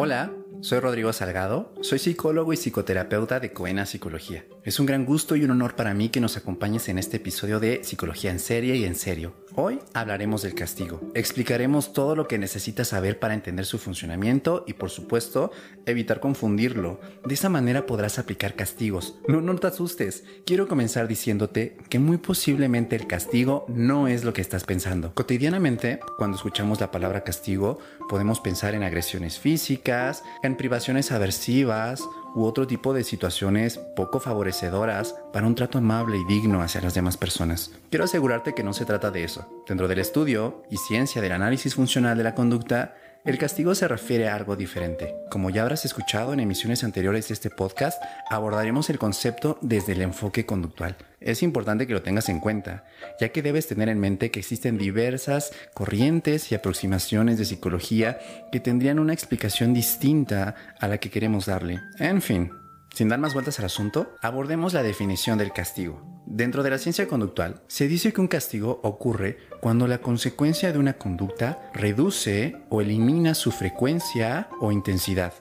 Hola, soy Rodrigo Salgado, soy psicólogo y psicoterapeuta de Coena Psicología. Es un gran gusto y un honor para mí que nos acompañes en este episodio de Psicología en serie y en serio. Hoy hablaremos del castigo. Explicaremos todo lo que necesitas saber para entender su funcionamiento y por supuesto evitar confundirlo. De esa manera podrás aplicar castigos. No, no te asustes. Quiero comenzar diciéndote que muy posiblemente el castigo no es lo que estás pensando. Cotidianamente, cuando escuchamos la palabra castigo, podemos pensar en agresiones físicas, en privaciones aversivas u otro tipo de situaciones poco favorecedoras para un trato amable y digno hacia las demás personas. Quiero asegurarte que no se trata de eso. Dentro del estudio y ciencia del análisis funcional de la conducta, el castigo se refiere a algo diferente. Como ya habrás escuchado en emisiones anteriores de este podcast, abordaremos el concepto desde el enfoque conductual. Es importante que lo tengas en cuenta, ya que debes tener en mente que existen diversas corrientes y aproximaciones de psicología que tendrían una explicación distinta a la que queremos darle. En fin, sin dar más vueltas al asunto, abordemos la definición del castigo. Dentro de la ciencia conductual, se dice que un castigo ocurre cuando la consecuencia de una conducta reduce o elimina su frecuencia o intensidad.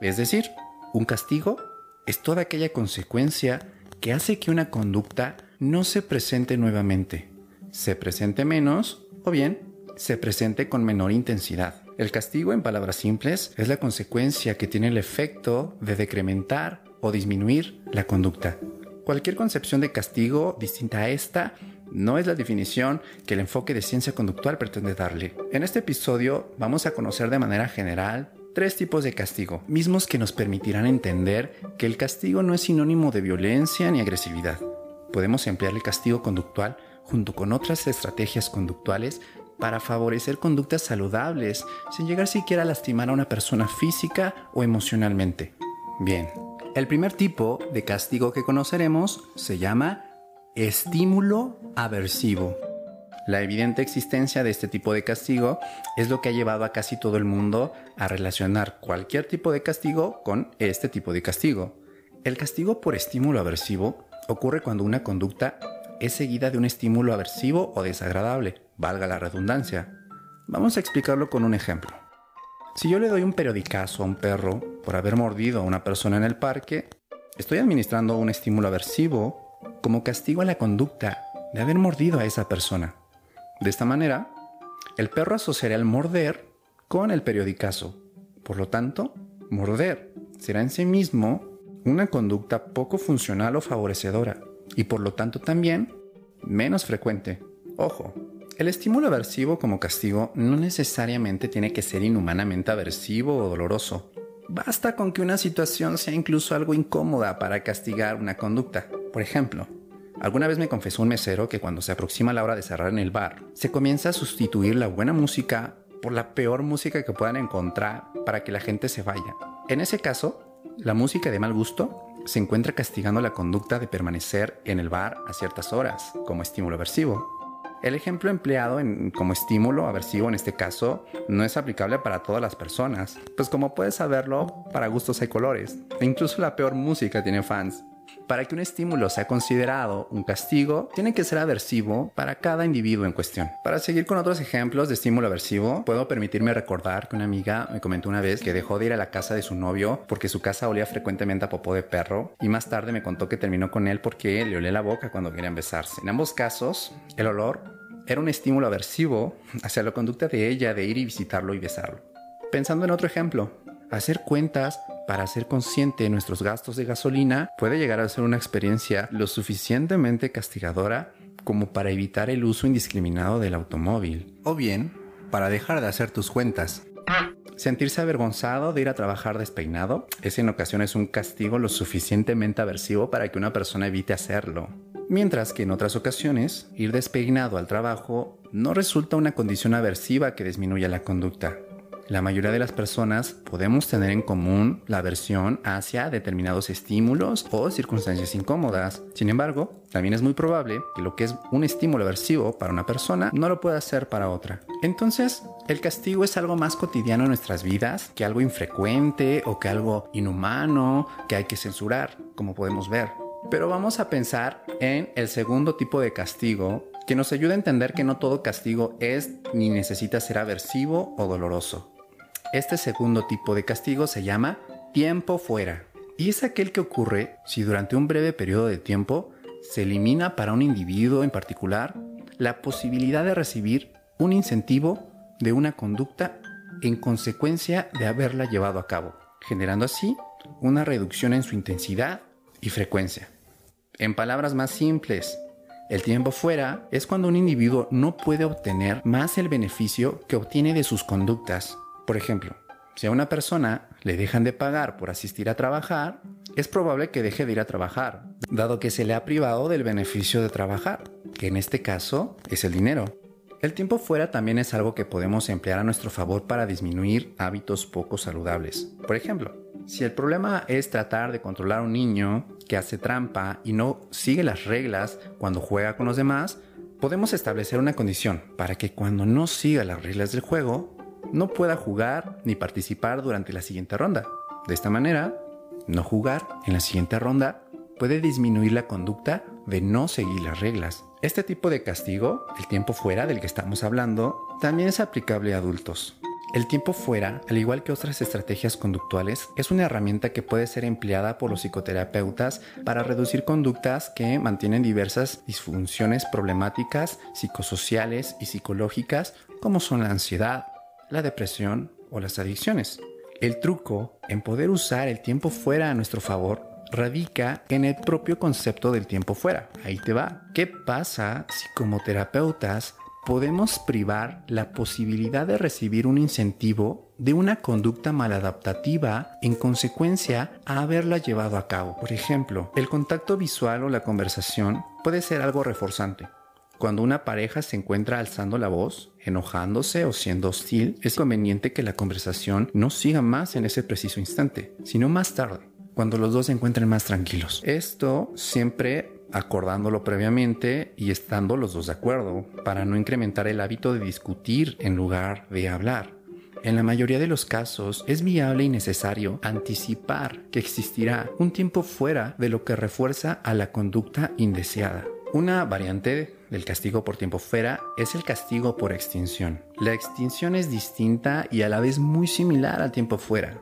Es decir, un castigo es toda aquella consecuencia que hace que una conducta no se presente nuevamente, se presente menos o bien se presente con menor intensidad. El castigo, en palabras simples, es la consecuencia que tiene el efecto de decrementar o disminuir la conducta. Cualquier concepción de castigo distinta a esta no es la definición que el enfoque de ciencia conductual pretende darle. En este episodio vamos a conocer de manera general tres tipos de castigo, mismos que nos permitirán entender que el castigo no es sinónimo de violencia ni agresividad. Podemos emplear el castigo conductual junto con otras estrategias conductuales para favorecer conductas saludables sin llegar siquiera a lastimar a una persona física o emocionalmente. Bien, el primer tipo de castigo que conoceremos se llama estímulo aversivo. La evidente existencia de este tipo de castigo es lo que ha llevado a casi todo el mundo a relacionar cualquier tipo de castigo con este tipo de castigo. El castigo por estímulo aversivo ocurre cuando una conducta es seguida de un estímulo aversivo o desagradable, valga la redundancia. Vamos a explicarlo con un ejemplo. Si yo le doy un periodicazo a un perro por haber mordido a una persona en el parque, estoy administrando un estímulo aversivo como castigo a la conducta de haber mordido a esa persona. De esta manera, el perro asociará el morder con el periodicazo. Por lo tanto, morder será en sí mismo una conducta poco funcional o favorecedora y por lo tanto también menos frecuente. Ojo, el estímulo aversivo como castigo no necesariamente tiene que ser inhumanamente aversivo o doloroso. Basta con que una situación sea incluso algo incómoda para castigar una conducta. Por ejemplo, alguna vez me confesó un mesero que cuando se aproxima la hora de cerrar en el bar, se comienza a sustituir la buena música por la peor música que puedan encontrar para que la gente se vaya. En ese caso, la música de mal gusto se encuentra castigando la conducta de permanecer en el bar a ciertas horas como estímulo aversivo. El ejemplo empleado como estímulo aversivo en este caso no es aplicable para todas las personas, pues como puedes saberlo, para gustos hay colores, e incluso la peor música tiene fans. Para que un estímulo sea considerado un castigo, tiene que ser aversivo para cada individuo en cuestión. Para seguir con otros ejemplos de estímulo aversivo, puedo permitirme recordar que una amiga me comentó una vez que dejó de ir a la casa de su novio porque su casa olía frecuentemente a popó de perro y más tarde me contó que terminó con él porque le olía la boca cuando querían besarse. En ambos casos, el olor era un estímulo aversivo hacia la conducta de ella de ir y visitarlo y besarlo. Pensando en otro ejemplo, hacer cuentas para ser consciente de nuestros gastos de gasolina puede llegar a ser una experiencia lo suficientemente castigadora como para evitar el uso indiscriminado del automóvil. O bien, para dejar de hacer tus cuentas. Sentirse avergonzado de ir a trabajar despeinado es en ocasiones un castigo lo suficientemente aversivo para que una persona evite hacerlo mientras que en otras ocasiones ir despeinado al trabajo no resulta una condición aversiva que disminuya la conducta. La mayoría de las personas podemos tener en común la aversión hacia determinados estímulos o circunstancias incómodas. Sin embargo, también es muy probable que lo que es un estímulo aversivo para una persona no lo pueda ser para otra. Entonces, el castigo es algo más cotidiano en nuestras vidas que algo infrecuente o que algo inhumano que hay que censurar, como podemos ver. Pero vamos a pensar en el segundo tipo de castigo que nos ayuda a entender que no todo castigo es ni necesita ser aversivo o doloroso. Este segundo tipo de castigo se llama tiempo fuera y es aquel que ocurre si durante un breve periodo de tiempo se elimina para un individuo en particular la posibilidad de recibir un incentivo de una conducta en consecuencia de haberla llevado a cabo, generando así una reducción en su intensidad y frecuencia. En palabras más simples, el tiempo fuera es cuando un individuo no puede obtener más el beneficio que obtiene de sus conductas. Por ejemplo, si a una persona le dejan de pagar por asistir a trabajar, es probable que deje de ir a trabajar, dado que se le ha privado del beneficio de trabajar, que en este caso es el dinero. El tiempo fuera también es algo que podemos emplear a nuestro favor para disminuir hábitos poco saludables. Por ejemplo, si el problema es tratar de controlar a un niño que hace trampa y no sigue las reglas cuando juega con los demás, podemos establecer una condición para que cuando no siga las reglas del juego, no pueda jugar ni participar durante la siguiente ronda. De esta manera, no jugar en la siguiente ronda puede disminuir la conducta de no seguir las reglas. Este tipo de castigo, el tiempo fuera del que estamos hablando, también es aplicable a adultos. El tiempo fuera, al igual que otras estrategias conductuales, es una herramienta que puede ser empleada por los psicoterapeutas para reducir conductas que mantienen diversas disfunciones problemáticas psicosociales y psicológicas como son la ansiedad, la depresión o las adicciones. El truco en poder usar el tiempo fuera a nuestro favor radica en el propio concepto del tiempo fuera. Ahí te va. ¿Qué pasa si como terapeutas podemos privar la posibilidad de recibir un incentivo de una conducta maladaptativa en consecuencia a haberla llevado a cabo? Por ejemplo, el contacto visual o la conversación puede ser algo reforzante cuando una pareja se encuentra alzando la voz, enojándose o siendo hostil, es conveniente que la conversación no siga más en ese preciso instante, sino más tarde, cuando los dos se encuentren más tranquilos. Esto siempre acordándolo previamente y estando los dos de acuerdo, para no incrementar el hábito de discutir en lugar de hablar. En la mayoría de los casos es viable y necesario anticipar que existirá un tiempo fuera de lo que refuerza a la conducta indeseada. Una variante del castigo por tiempo fuera es el castigo por extinción. La extinción es distinta y a la vez muy similar al tiempo fuera.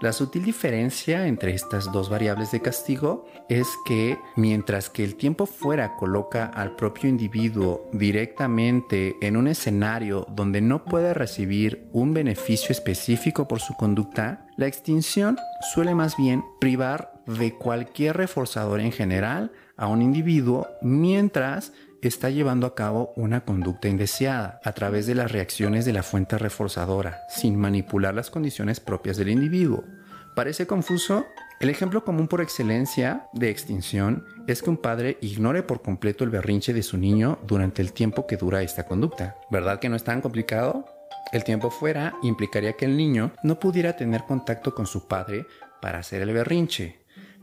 La sutil diferencia entre estas dos variables de castigo es que mientras que el tiempo fuera coloca al propio individuo directamente en un escenario donde no puede recibir un beneficio específico por su conducta, la extinción suele más bien privar de cualquier reforzador en general a un individuo mientras está llevando a cabo una conducta indeseada a través de las reacciones de la fuente reforzadora, sin manipular las condiciones propias del individuo. ¿Parece confuso? El ejemplo común por excelencia de extinción es que un padre ignore por completo el berrinche de su niño durante el tiempo que dura esta conducta. ¿Verdad que no es tan complicado? El tiempo fuera implicaría que el niño no pudiera tener contacto con su padre para hacer el berrinche,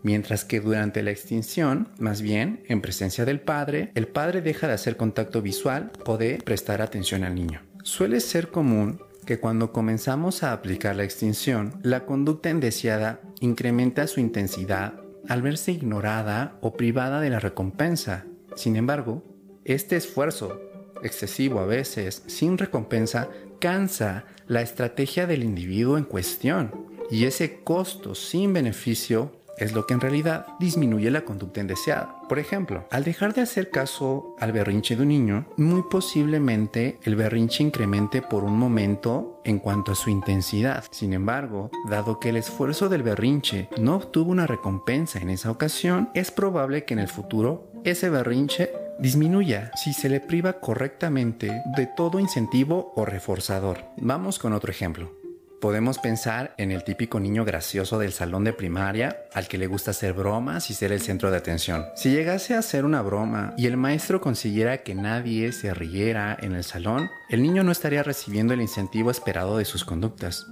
mientras que durante la extinción, más bien en presencia del padre, el padre deja de hacer contacto visual o de prestar atención al niño. Suele ser común que cuando comenzamos a aplicar la extinción, la conducta indeseada incrementa su intensidad al verse ignorada o privada de la recompensa. Sin embargo, este esfuerzo, excesivo a veces, sin recompensa, cansa la estrategia del individuo en cuestión y ese costo sin beneficio es lo que en realidad disminuye la conducta indeseada. Por ejemplo, al dejar de hacer caso al berrinche de un niño, muy posiblemente el berrinche incremente por un momento en cuanto a su intensidad. Sin embargo, dado que el esfuerzo del berrinche no obtuvo una recompensa en esa ocasión, es probable que en el futuro ese berrinche disminuya si se le priva correctamente de todo incentivo o reforzador. Vamos con otro ejemplo. Podemos pensar en el típico niño gracioso del salón de primaria al que le gusta hacer bromas y ser el centro de atención. Si llegase a hacer una broma y el maestro consiguiera que nadie se riera en el salón, el niño no estaría recibiendo el incentivo esperado de sus conductas.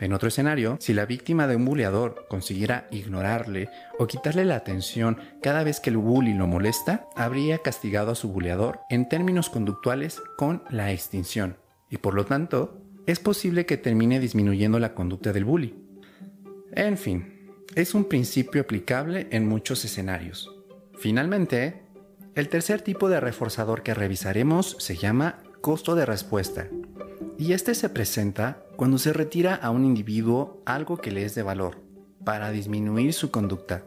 En otro escenario, si la víctima de un bulleador consiguiera ignorarle o quitarle la atención cada vez que el bully lo molesta, habría castigado a su bulleador en términos conductuales con la extinción y por lo tanto es posible que termine disminuyendo la conducta del bully. En fin, es un principio aplicable en muchos escenarios. Finalmente, el tercer tipo de reforzador que revisaremos se llama costo de respuesta. Y este se presenta cuando se retira a un individuo algo que le es de valor, para disminuir su conducta.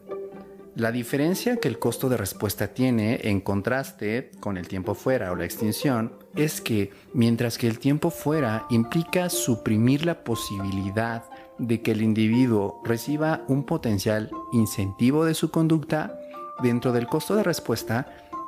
La diferencia que el costo de respuesta tiene en contraste con el tiempo fuera o la extinción es que mientras que el tiempo fuera implica suprimir la posibilidad de que el individuo reciba un potencial incentivo de su conducta, dentro del costo de respuesta,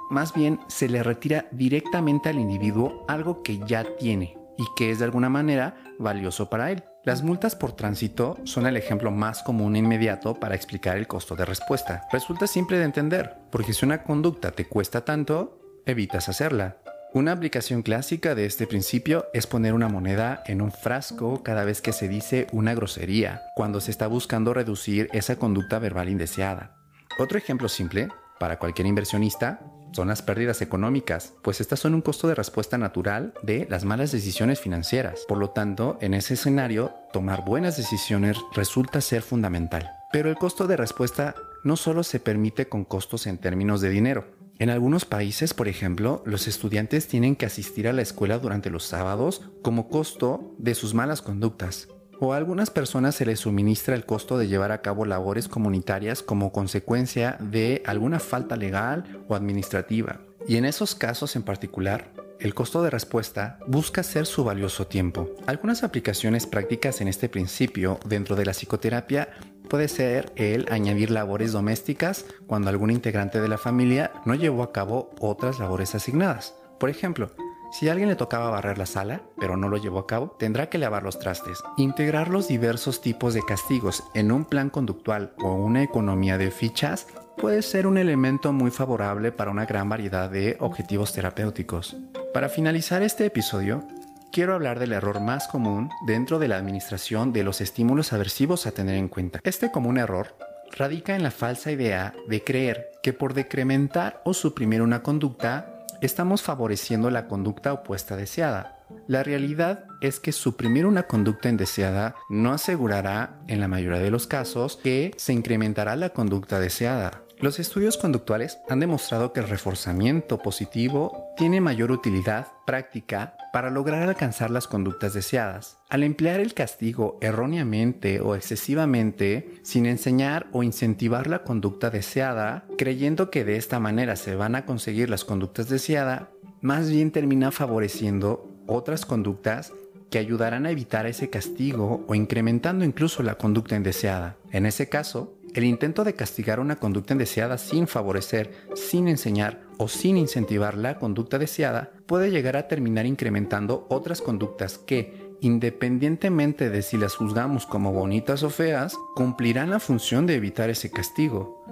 más bien se le retira directamente al individuo algo que ya tiene y que es de alguna manera valioso para él. Las multas por tránsito son el ejemplo más común e inmediato para explicar el costo de respuesta. Resulta simple de entender, porque si una conducta te cuesta tanto, evitas hacerla. Una aplicación clásica de este principio es poner una moneda en un frasco cada vez que se dice una grosería, cuando se está buscando reducir esa conducta verbal indeseada. Otro ejemplo simple, para cualquier inversionista, son las pérdidas económicas, pues estas son un costo de respuesta natural de las malas decisiones financieras. Por lo tanto, en ese escenario, tomar buenas decisiones resulta ser fundamental. Pero el costo de respuesta no solo se permite con costos en términos de dinero. En algunos países, por ejemplo, los estudiantes tienen que asistir a la escuela durante los sábados como costo de sus malas conductas o a algunas personas se les suministra el costo de llevar a cabo labores comunitarias como consecuencia de alguna falta legal o administrativa. Y en esos casos en particular, el costo de respuesta busca ser su valioso tiempo. Algunas aplicaciones prácticas en este principio dentro de la psicoterapia puede ser el añadir labores domésticas cuando algún integrante de la familia no llevó a cabo otras labores asignadas. Por ejemplo, si alguien le tocaba barrer la sala, pero no lo llevó a cabo, tendrá que lavar los trastes. Integrar los diversos tipos de castigos en un plan conductual o una economía de fichas puede ser un elemento muy favorable para una gran variedad de objetivos terapéuticos. Para finalizar este episodio, quiero hablar del error más común dentro de la administración de los estímulos aversivos a tener en cuenta. Este común error radica en la falsa idea de creer que por decrementar o suprimir una conducta estamos favoreciendo la conducta opuesta deseada. La realidad es que suprimir una conducta indeseada no asegurará, en la mayoría de los casos, que se incrementará la conducta deseada. Los estudios conductuales han demostrado que el reforzamiento positivo tiene mayor utilidad práctica para lograr alcanzar las conductas deseadas. Al emplear el castigo erróneamente o excesivamente, sin enseñar o incentivar la conducta deseada, creyendo que de esta manera se van a conseguir las conductas deseadas, más bien termina favoreciendo otras conductas que ayudarán a evitar ese castigo o incrementando incluso la conducta indeseada. En ese caso, el intento de castigar una conducta indeseada sin favorecer, sin enseñar o sin incentivar la conducta deseada puede llegar a terminar incrementando otras conductas que, independientemente de si las juzgamos como bonitas o feas, cumplirán la función de evitar ese castigo.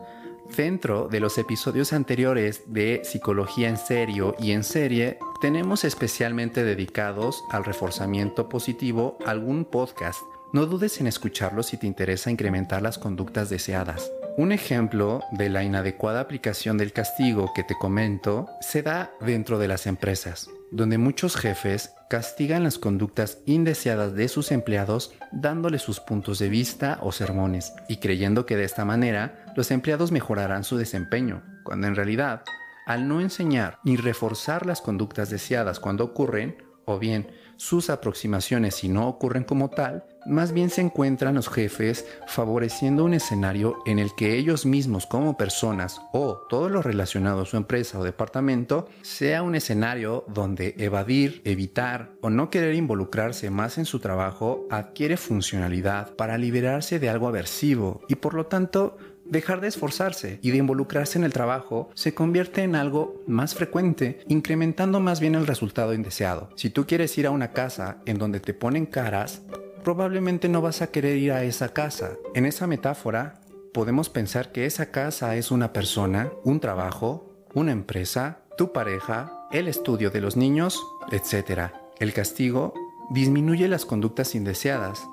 Dentro de los episodios anteriores de Psicología en serio y en serie, tenemos especialmente dedicados al reforzamiento positivo algún podcast no dudes en escucharlo si te interesa incrementar las conductas deseadas. Un ejemplo de la inadecuada aplicación del castigo que te comento se da dentro de las empresas, donde muchos jefes castigan las conductas indeseadas de sus empleados dándoles sus puntos de vista o sermones y creyendo que de esta manera los empleados mejorarán su desempeño, cuando en realidad, al no enseñar ni reforzar las conductas deseadas cuando ocurren, o bien sus aproximaciones si no ocurren como tal, más bien se encuentran los jefes favoreciendo un escenario en el que ellos mismos como personas o todo lo relacionado a su empresa o departamento sea un escenario donde evadir, evitar o no querer involucrarse más en su trabajo adquiere funcionalidad para liberarse de algo aversivo y por lo tanto dejar de esforzarse y de involucrarse en el trabajo se convierte en algo más frecuente, incrementando más bien el resultado indeseado. Si tú quieres ir a una casa en donde te ponen caras, probablemente no vas a querer ir a esa casa. En esa metáfora, podemos pensar que esa casa es una persona, un trabajo, una empresa, tu pareja, el estudio de los niños, etc. El castigo disminuye las conductas indeseadas,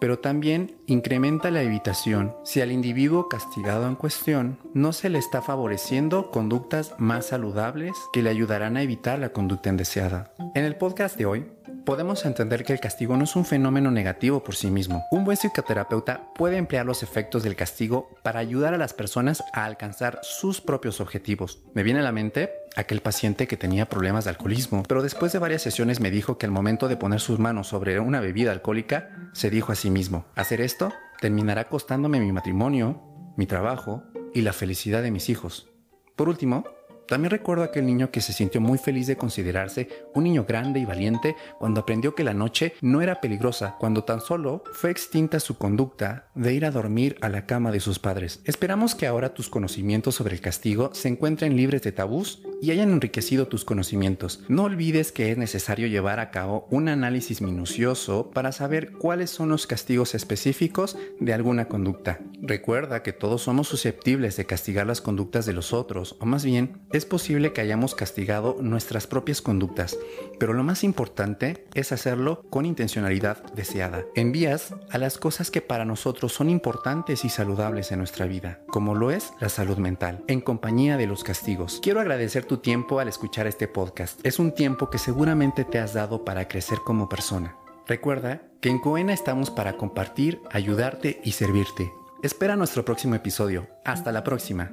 pero también incrementa la evitación si al individuo castigado en cuestión no se le está favoreciendo conductas más saludables que le ayudarán a evitar la conducta indeseada. En el podcast de hoy podemos entender que el castigo no es un fenómeno negativo por sí mismo. Un buen psicoterapeuta puede emplear los efectos del castigo para ayudar a las personas a alcanzar sus propios objetivos. Me viene a la mente aquel paciente que tenía problemas de alcoholismo, pero después de varias sesiones me dijo que al momento de poner sus manos sobre una bebida alcohólica, se dijo a sí mismo, hacer esto terminará costándome mi matrimonio, mi trabajo y la felicidad de mis hijos. Por último, también recuerdo a aquel niño que se sintió muy feliz de considerarse un niño grande y valiente cuando aprendió que la noche no era peligrosa, cuando tan solo fue extinta su conducta de ir a dormir a la cama de sus padres. Esperamos que ahora tus conocimientos sobre el castigo se encuentren libres de tabús y hayan enriquecido tus conocimientos. No olvides que es necesario llevar a cabo un análisis minucioso para saber cuáles son los castigos específicos de alguna conducta. Recuerda que todos somos susceptibles de castigar las conductas de los otros, o más bien, es posible que hayamos castigado nuestras propias conductas, pero lo más importante es hacerlo con intencionalidad deseada. Envías a las cosas que para nosotros son importantes y saludables en nuestra vida, como lo es la salud mental, en compañía de los castigos. Quiero agradecer tu tiempo al escuchar este podcast. Es un tiempo que seguramente te has dado para crecer como persona. Recuerda que en Coena estamos para compartir, ayudarte y servirte. Espera nuestro próximo episodio. Hasta la próxima.